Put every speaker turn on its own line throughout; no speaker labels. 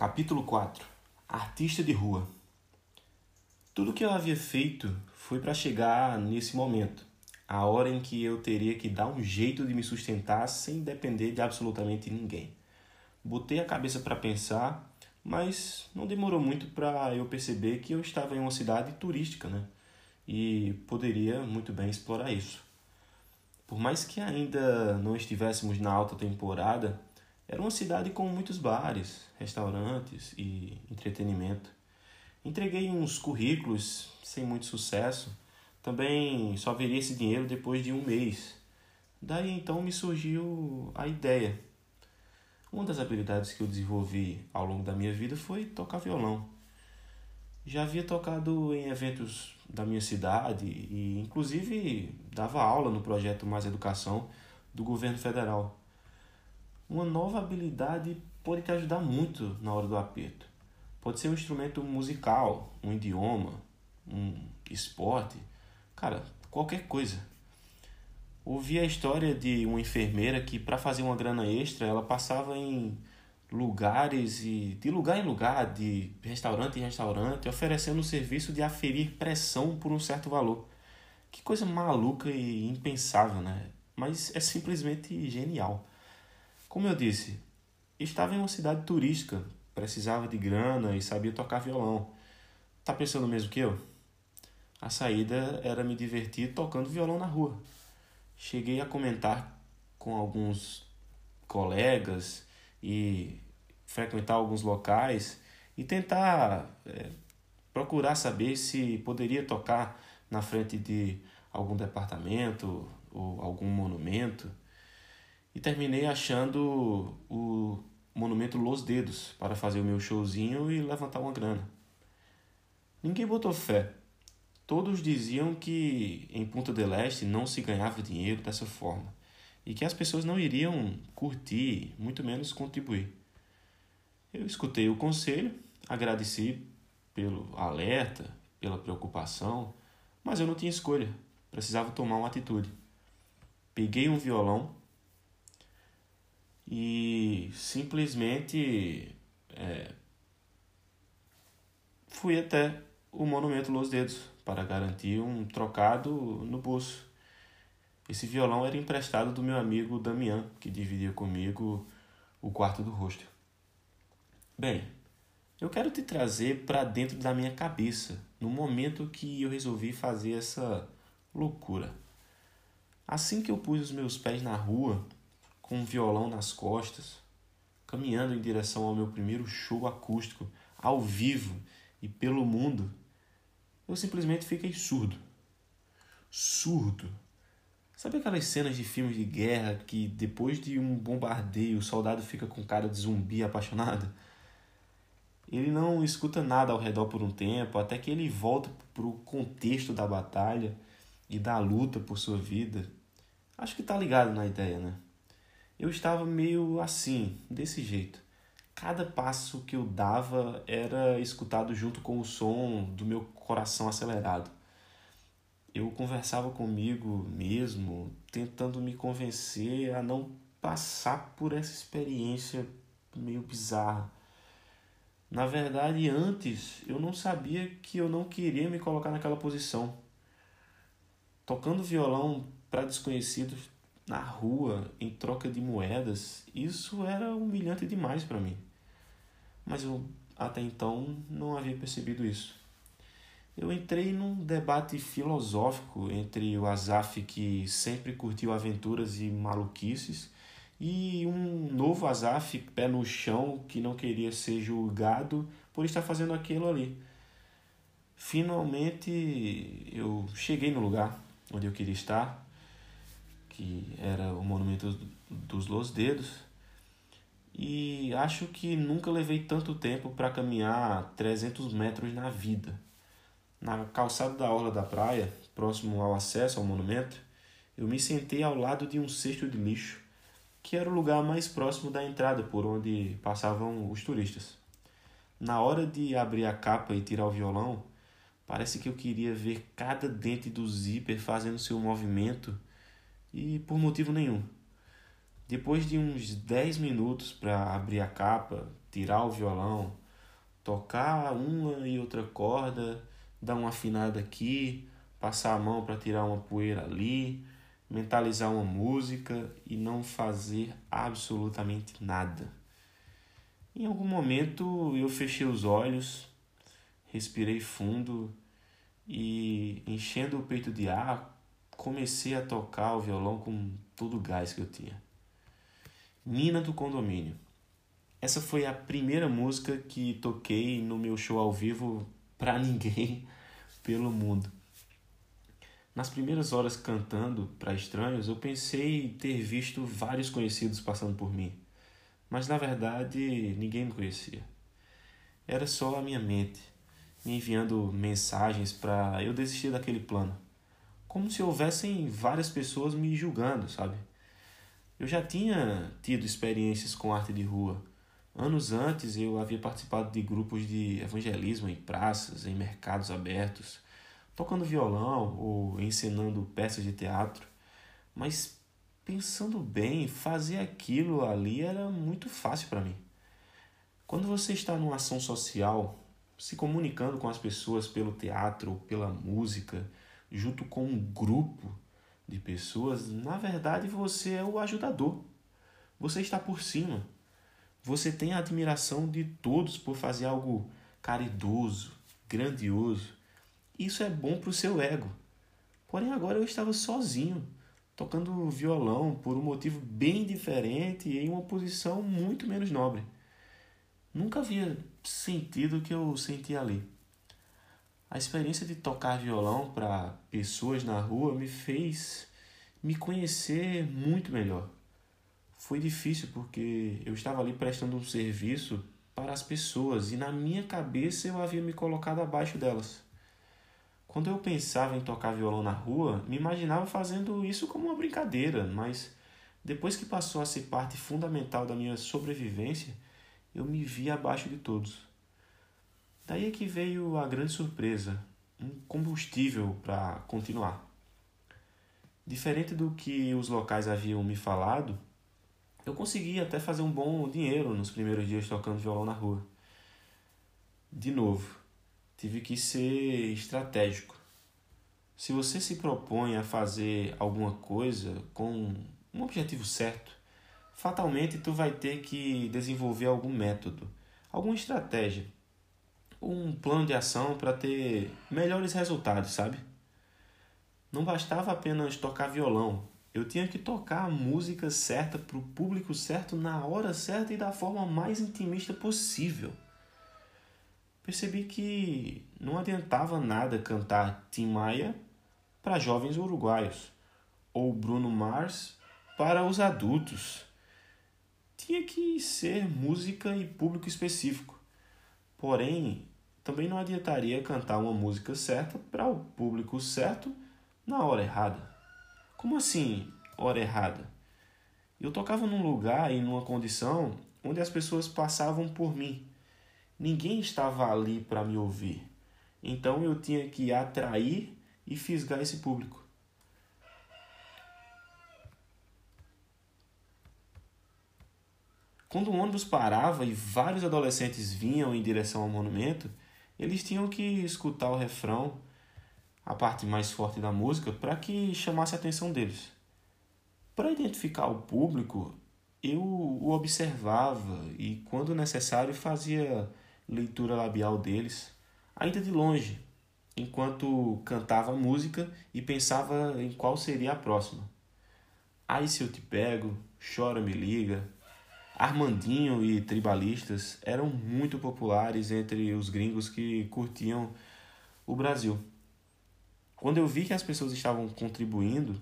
Capítulo 4 Artista de rua Tudo que eu havia feito foi para chegar nesse momento, a hora em que eu teria que dar um jeito de me sustentar sem depender de absolutamente ninguém. Botei a cabeça para pensar, mas não demorou muito para eu perceber que eu estava em uma cidade turística, né? E poderia muito bem explorar isso. Por mais que ainda não estivéssemos na alta temporada, era uma cidade com muitos bares, restaurantes e entretenimento. Entreguei uns currículos sem muito sucesso. Também só veria esse dinheiro depois de um mês. Daí então me surgiu a ideia. Uma das habilidades que eu desenvolvi ao longo da minha vida foi tocar violão. Já havia tocado em eventos da minha cidade e, inclusive, dava aula no projeto Mais Educação do governo federal. Uma nova habilidade pode te ajudar muito na hora do aperto. Pode ser um instrumento musical, um idioma, um esporte, cara, qualquer coisa. Ouvi a história de uma enfermeira que, para fazer uma grana extra, ela passava em lugares e de lugar em lugar, de restaurante em restaurante, oferecendo o serviço de aferir pressão por um certo valor. Que coisa maluca e impensável, né? Mas é simplesmente genial. Como eu disse, estava em uma cidade turística, precisava de grana e sabia tocar violão. Tá pensando mesmo que eu? A saída era me divertir tocando violão na rua. Cheguei a comentar com alguns colegas e frequentar alguns locais e tentar é, procurar saber se poderia tocar na frente de algum departamento ou algum monumento. E terminei achando o monumento Los Dedos para fazer o meu showzinho e levantar uma grana. Ninguém botou fé. Todos diziam que em Punta del Este não se ganhava dinheiro dessa forma e que as pessoas não iriam curtir, muito menos contribuir. Eu escutei o conselho, agradeci pelo alerta, pela preocupação, mas eu não tinha escolha, precisava tomar uma atitude. Peguei um violão e simplesmente é, fui até o Monumento Los Dedos para garantir um trocado no bolso. Esse violão era emprestado do meu amigo Damian, que dividia comigo o quarto do rosto. Bem, eu quero te trazer para dentro da minha cabeça, no momento que eu resolvi fazer essa loucura. Assim que eu pus os meus pés na rua, com um violão nas costas, caminhando em direção ao meu primeiro show acústico, ao vivo e pelo mundo, eu simplesmente fiquei surdo. Surdo Sabe aquelas cenas de filmes de guerra que depois de um bombardeio o soldado fica com cara de zumbi apaixonado? Ele não escuta nada ao redor por um tempo, até que ele volta para o contexto da batalha e da luta por sua vida. Acho que tá ligado na ideia, né? Eu estava meio assim, desse jeito. Cada passo que eu dava era escutado junto com o som do meu coração acelerado eu conversava comigo mesmo, tentando me convencer a não passar por essa experiência meio bizarra. Na verdade, antes eu não sabia que eu não queria me colocar naquela posição. Tocando violão para desconhecidos na rua em troca de moedas, isso era humilhante demais para mim. Mas eu até então não havia percebido isso eu entrei num debate filosófico entre o Azaf, que sempre curtiu aventuras e maluquices, e um novo Azaf, pé no chão, que não queria ser julgado por estar fazendo aquilo ali. Finalmente eu cheguei no lugar onde eu queria estar, que era o Monumento dos Los Dedos, e acho que nunca levei tanto tempo para caminhar 300 metros na vida. Na calçada da orla da praia, próximo ao acesso ao monumento, eu me sentei ao lado de um cesto de lixo, que era o lugar mais próximo da entrada por onde passavam os turistas. Na hora de abrir a capa e tirar o violão, parece que eu queria ver cada dente do zíper fazendo seu movimento e por motivo nenhum. Depois de uns 10 minutos para abrir a capa, tirar o violão, tocar uma e outra corda, dar uma afinada aqui, passar a mão para tirar uma poeira ali, mentalizar uma música e não fazer absolutamente nada. Em algum momento eu fechei os olhos, respirei fundo e, enchendo o peito de ar, comecei a tocar o violão com todo o gás que eu tinha. Nina do Condomínio. Essa foi a primeira música que toquei no meu show ao vivo para ninguém pelo mundo. Nas primeiras horas cantando para estranhos, eu pensei ter visto vários conhecidos passando por mim, mas na verdade ninguém me conhecia. Era só a minha mente me enviando mensagens para eu desistir daquele plano, como se houvessem várias pessoas me julgando, sabe? Eu já tinha tido experiências com arte de rua. Anos antes eu havia participado de grupos de evangelismo em praças, em mercados abertos tocando violão ou ensinando peças de teatro, mas pensando bem, fazer aquilo ali era muito fácil para mim. Quando você está numa ação social, se comunicando com as pessoas pelo teatro ou pela música, junto com um grupo de pessoas, na verdade você é o ajudador. Você está por cima. Você tem a admiração de todos por fazer algo caridoso, grandioso. Isso é bom para o seu ego. Porém, agora eu estava sozinho, tocando violão por um motivo bem diferente e em uma posição muito menos nobre. Nunca havia sentido o que eu sentia ali. A experiência de tocar violão para pessoas na rua me fez me conhecer muito melhor. Foi difícil porque eu estava ali prestando um serviço para as pessoas e na minha cabeça eu havia me colocado abaixo delas. Quando eu pensava em tocar violão na rua, me imaginava fazendo isso como uma brincadeira, mas depois que passou a ser parte fundamental da minha sobrevivência, eu me vi abaixo de todos. Daí é que veio a grande surpresa, um combustível para continuar. Diferente do que os locais haviam me falado, eu consegui até fazer um bom dinheiro nos primeiros dias tocando violão na rua. De novo, tive que ser estratégico. Se você se propõe a fazer alguma coisa com um objetivo certo, fatalmente tu vai ter que desenvolver algum método, alguma estratégia, um plano de ação para ter melhores resultados, sabe? Não bastava apenas tocar violão, eu tinha que tocar a música certa para o público certo na hora certa e da forma mais intimista possível percebi que não adiantava nada cantar Tim Maia para jovens uruguaios ou Bruno Mars para os adultos. Tinha que ser música e público específico. Porém, também não adiantaria cantar uma música certa para o público certo na hora errada. Como assim, hora errada? Eu tocava num lugar e numa condição onde as pessoas passavam por mim Ninguém estava ali para me ouvir. Então eu tinha que atrair e fisgar esse público. Quando o ônibus parava e vários adolescentes vinham em direção ao monumento, eles tinham que escutar o refrão, a parte mais forte da música, para que chamasse a atenção deles. Para identificar o público, eu o observava e, quando necessário, fazia leitura labial deles, ainda de longe, enquanto cantava a música e pensava em qual seria a próxima. Aí se eu te pego, chora me liga. Armandinho e tribalistas eram muito populares entre os gringos que curtiam o Brasil. Quando eu vi que as pessoas estavam contribuindo,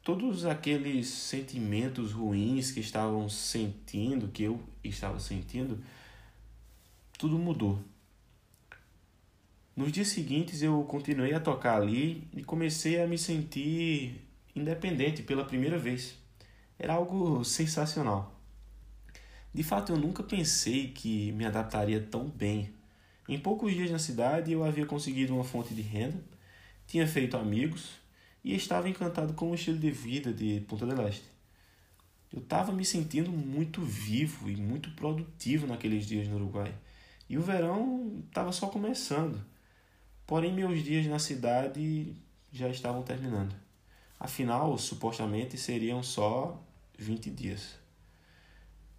todos aqueles sentimentos ruins que estavam sentindo, que eu estava sentindo, tudo mudou. Nos dias seguintes eu continuei a tocar ali e comecei a me sentir independente pela primeira vez. Era algo sensacional. De fato, eu nunca pensei que me adaptaria tão bem. Em poucos dias na cidade eu havia conseguido uma fonte de renda, tinha feito amigos e estava encantado com o estilo de vida de Punta del Este. Eu estava me sentindo muito vivo e muito produtivo naqueles dias no Uruguai. E o verão estava só começando. Porém, meus dias na cidade já estavam terminando. Afinal, supostamente seriam só 20 dias.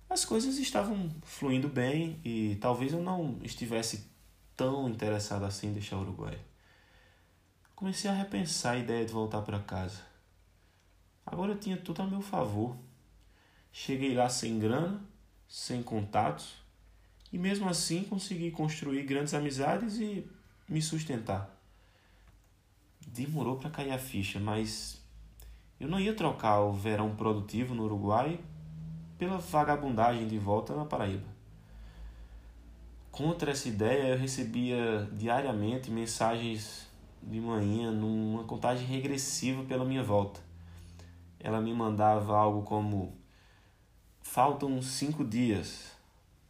As coisas estavam fluindo bem e talvez eu não estivesse tão interessado assim em deixar o Uruguai. Comecei a repensar a ideia de voltar para casa. Agora eu tinha tudo a meu favor. Cheguei lá sem grana, sem contatos, e mesmo assim consegui construir grandes amizades e me sustentar. Demorou para cair a ficha, mas eu não ia trocar o verão produtivo no Uruguai pela vagabundagem de volta na Paraíba. Contra essa ideia, eu recebia diariamente mensagens de manhã numa contagem regressiva pela minha volta. Ela me mandava algo como: faltam cinco dias,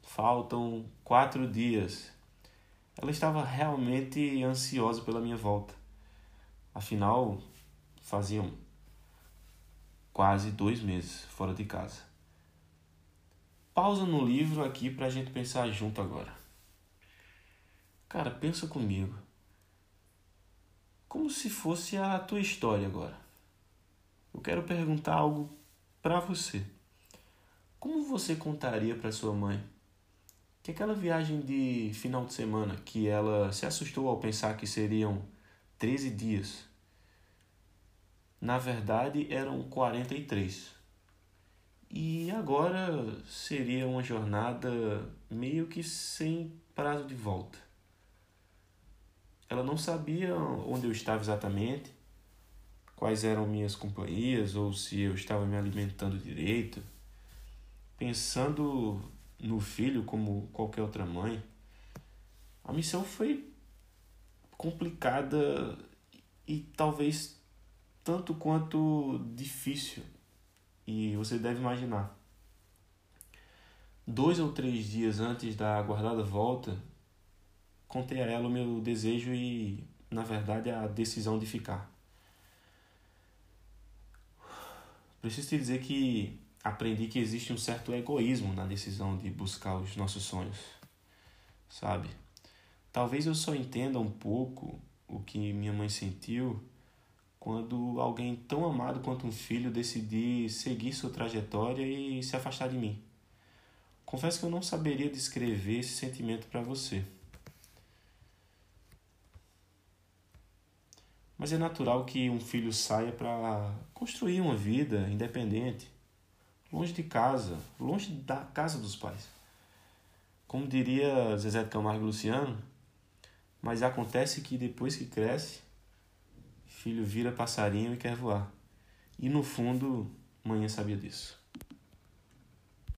faltam quatro dias. Ela estava realmente ansiosa pela minha volta. Afinal, faziam quase dois meses fora de casa. Pausa no livro aqui para a gente pensar junto agora. Cara, pensa comigo. Como se fosse a tua história agora. Eu quero perguntar algo para você. Como você contaria para sua mãe que aquela viagem de final de semana que ela se assustou ao pensar que seriam 13 dias, na verdade eram 43. E agora seria uma jornada meio que sem prazo de volta. Ela não sabia onde eu estava exatamente, quais eram minhas companhias ou se eu estava me alimentando direito. Pensando no filho como qualquer outra mãe, a missão foi complicada e talvez tanto quanto difícil e você deve imaginar. Dois ou três dias antes da aguardada volta, contei a ela o meu desejo e, na verdade, a decisão de ficar. Preciso te dizer que aprendi que existe um certo egoísmo na decisão de buscar os nossos sonhos, sabe? Talvez eu só entenda um pouco o que minha mãe sentiu quando alguém tão amado quanto um filho decidir seguir sua trajetória e se afastar de mim. Confesso que eu não saberia descrever esse sentimento para você. Mas é natural que um filho saia para construir uma vida independente, longe de casa, longe da casa dos pais. Como diria Zezé de Camargo Luciano, mas acontece que depois que cresce, filho vira passarinho e quer voar. E no fundo, manhã sabia disso.